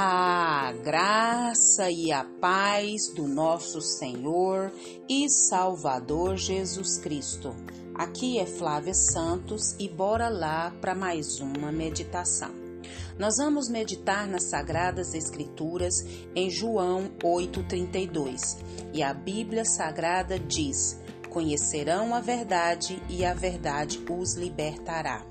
A graça e a paz do nosso Senhor e Salvador Jesus Cristo. Aqui é Flávia Santos e bora lá para mais uma meditação. Nós vamos meditar nas Sagradas Escrituras em João 8,32 e a Bíblia Sagrada diz: Conhecerão a verdade e a verdade os libertará.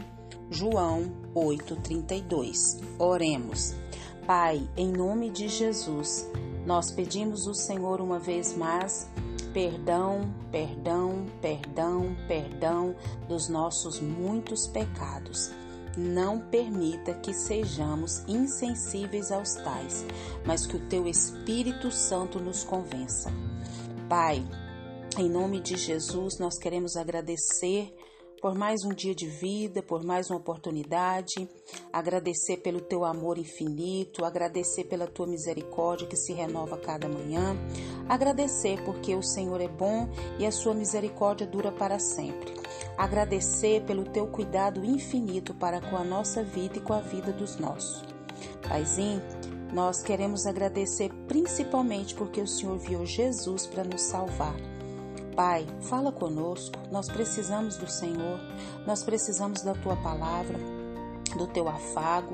João 8,32. Oremos. Pai, em nome de Jesus, nós pedimos ao Senhor uma vez mais perdão, perdão, perdão, perdão dos nossos muitos pecados. Não permita que sejamos insensíveis aos tais, mas que o teu Espírito Santo nos convença. Pai, em nome de Jesus, nós queremos agradecer por mais um dia de vida, por mais uma oportunidade, agradecer pelo teu amor infinito, agradecer pela tua misericórdia que se renova cada manhã, agradecer porque o Senhor é bom e a sua misericórdia dura para sempre. Agradecer pelo teu cuidado infinito para com a nossa vida e com a vida dos nossos. Paizinho, nós queremos agradecer principalmente porque o Senhor viu Jesus para nos salvar Pai, fala conosco, nós precisamos do Senhor, nós precisamos da tua palavra, do teu afago,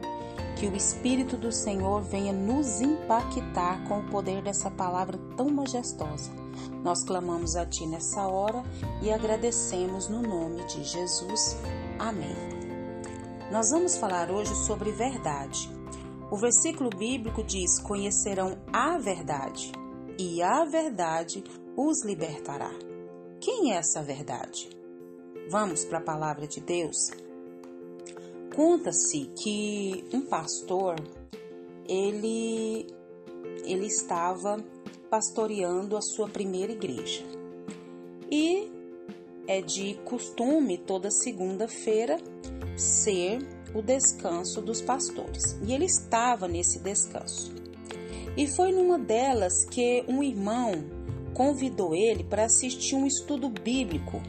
que o Espírito do Senhor venha nos impactar com o poder dessa palavra tão majestosa. Nós clamamos a Ti nessa hora e agradecemos no nome de Jesus. Amém. Nós vamos falar hoje sobre verdade. O versículo bíblico diz: Conhecerão a verdade, e a verdade os libertará. Quem é essa verdade? Vamos para a palavra de Deus. Conta-se que um pastor ele ele estava pastoreando a sua primeira igreja. E é de costume toda segunda-feira ser o descanso dos pastores. E ele estava nesse descanso. E foi numa delas que um irmão convidou ele para assistir um estudo bíblico.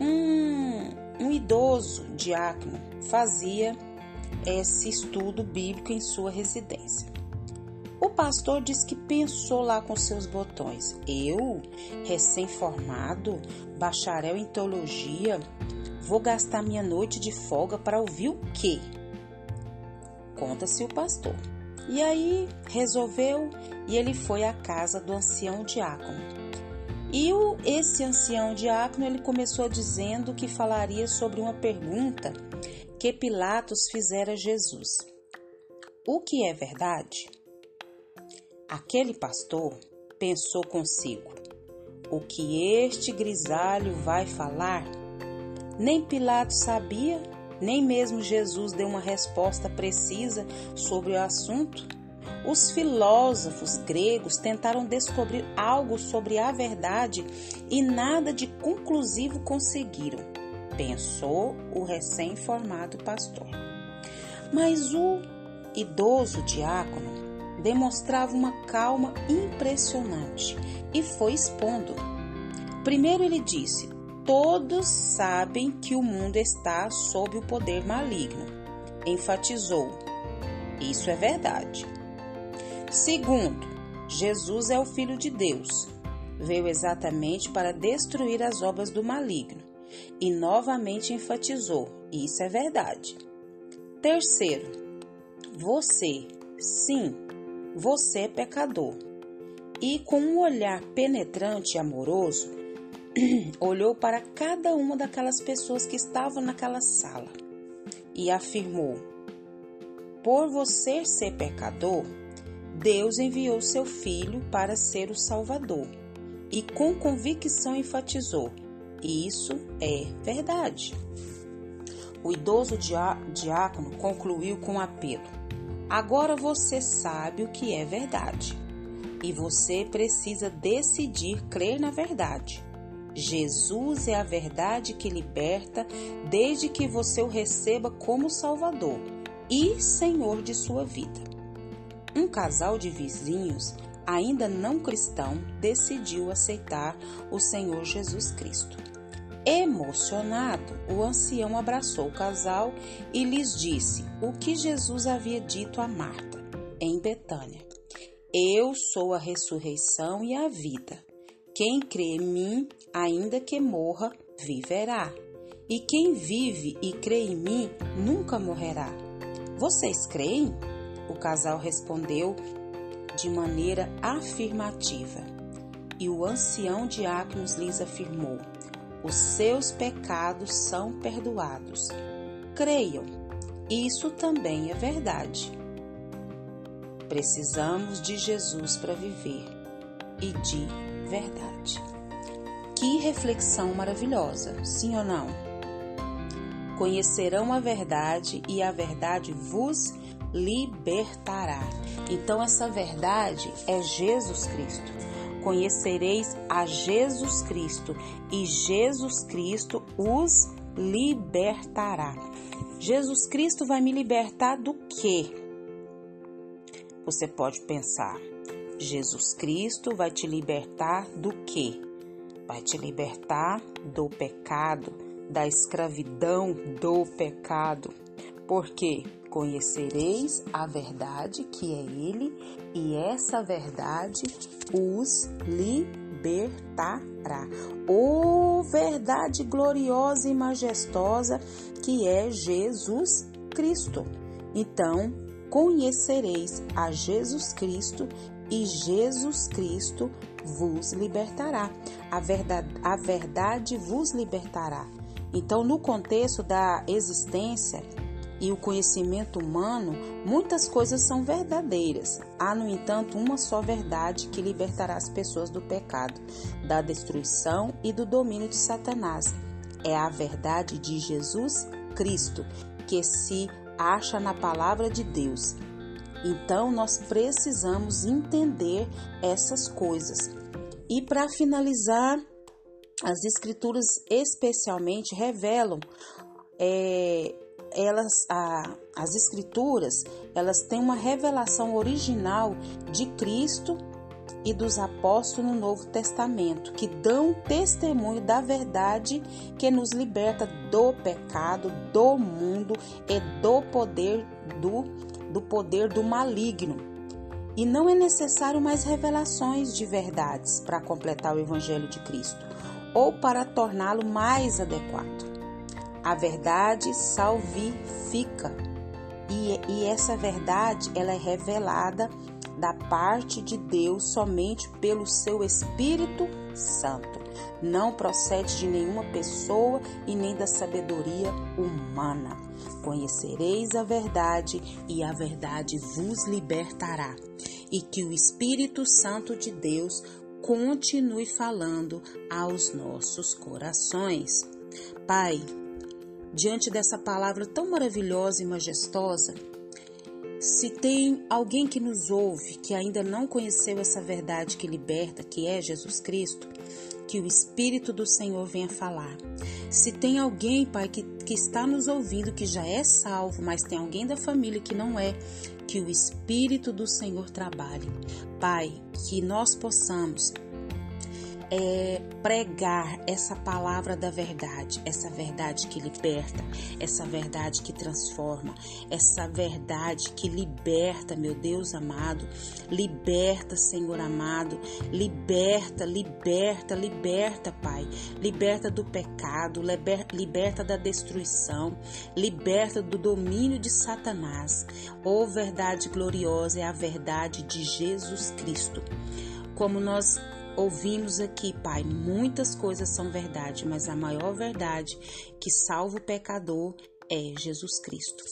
Um, um idoso diácono fazia esse estudo bíblico em sua residência. O pastor disse que pensou lá com seus botões. Eu, recém-formado, bacharel em teologia, vou gastar minha noite de folga para ouvir o quê? Conta-se o pastor. E aí resolveu e ele foi à casa do ancião diácono. E o, esse ancião diácono ele começou dizendo que falaria sobre uma pergunta que Pilatos fizera a Jesus. O que é verdade? Aquele pastor pensou consigo: o que este grisalho vai falar? Nem Pilatos sabia nem mesmo Jesus deu uma resposta precisa sobre o assunto. Os filósofos gregos tentaram descobrir algo sobre a verdade e nada de conclusivo conseguiram, pensou o recém-formado pastor. Mas o idoso diácono demonstrava uma calma impressionante e foi expondo. Primeiro ele disse: Todos sabem que o mundo está sob o poder maligno, enfatizou. Isso é verdade. Segundo, Jesus é o Filho de Deus. Veio exatamente para destruir as obras do maligno e novamente enfatizou: isso é verdade. Terceiro, você, sim, você é pecador. E com um olhar penetrante e amoroso, olhou para cada uma daquelas pessoas que estavam naquela sala e afirmou: Por você ser pecador, Deus enviou seu filho para ser o Salvador. E com convicção enfatizou: Isso é verdade. O idoso diácono concluiu com um apelo: Agora você sabe o que é verdade. E você precisa decidir crer na verdade. Jesus é a verdade que liberta desde que você o receba como Salvador e Senhor de sua vida. Um casal de vizinhos, ainda não cristão, decidiu aceitar o Senhor Jesus Cristo. Emocionado, o ancião abraçou o casal e lhes disse o que Jesus havia dito a Marta. em Betânia: Eu sou a ressurreição e a vida. Quem crê em mim, ainda que morra, viverá. E quem vive e crê em mim, nunca morrerá. Vocês creem? O casal respondeu de maneira afirmativa. E o ancião diáconos lhes afirmou: Os seus pecados são perdoados. Creiam, isso também é verdade. Precisamos de Jesus para viver e de verdade. Que reflexão maravilhosa, sim ou não? Conhecerão a verdade e a verdade vos libertará. Então, essa verdade é Jesus Cristo. Conhecereis a Jesus Cristo e Jesus Cristo os libertará. Jesus Cristo vai me libertar do quê? Você pode pensar, Jesus Cristo vai te libertar do quê? Vai te libertar do pecado, da escravidão do pecado. Por quê? Conhecereis a verdade que é Ele, e essa verdade os libertará. Oh, verdade gloriosa e majestosa que é Jesus Cristo. Então, conhecereis a Jesus Cristo e Jesus Cristo vos libertará. A verdade, a verdade vos libertará. Então, no contexto da existência e o conhecimento humano, muitas coisas são verdadeiras. Há, no entanto, uma só verdade que libertará as pessoas do pecado, da destruição e do domínio de Satanás. É a verdade de Jesus Cristo, que se acha na palavra de Deus. Então, nós precisamos entender essas coisas. E para finalizar, as Escrituras especialmente revelam é, elas, a, as escrituras, elas têm uma revelação original de Cristo e dos apóstolos no Novo Testamento, que dão testemunho da verdade que nos liberta do pecado, do mundo e do poder do, do poder do maligno. E não é necessário mais revelações de verdades para completar o evangelho de Cristo ou para torná-lo mais adequado. A verdade salvifica. E, e essa verdade ela é revelada da parte de Deus somente pelo seu Espírito Santo. Não procede de nenhuma pessoa e nem da sabedoria humana. Conhecereis a verdade e a verdade vos libertará. E que o Espírito Santo de Deus continue falando aos nossos corações. Pai, diante dessa palavra tão maravilhosa e majestosa, se tem alguém que nos ouve que ainda não conheceu essa verdade que liberta, que é Jesus Cristo, que o Espírito do Senhor venha falar. Se tem alguém, Pai, que, que está nos ouvindo que já é salvo, mas tem alguém da família que não é, que o Espírito do Senhor trabalhe. Pai, que nós possamos é, pregar essa palavra da verdade, essa verdade que liberta, essa verdade que transforma, essa verdade que liberta, meu Deus amado, liberta, Senhor amado, liberta, liberta, liberta, Pai, liberta do pecado, liberta da destruição, liberta do domínio de Satanás. Oh, verdade gloriosa é a verdade de Jesus Cristo. Como nós Ouvimos aqui, Pai, muitas coisas são verdade, mas a maior verdade que salva o pecador é Jesus Cristo.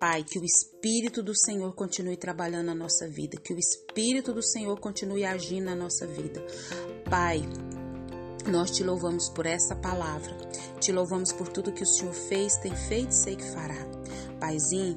Pai, que o Espírito do Senhor continue trabalhando na nossa vida, que o Espírito do Senhor continue agindo na nossa vida. Pai, nós te louvamos por essa palavra, te louvamos por tudo que o Senhor fez, tem feito e sei que fará. Paizinho,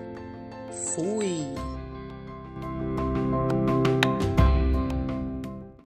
Fui!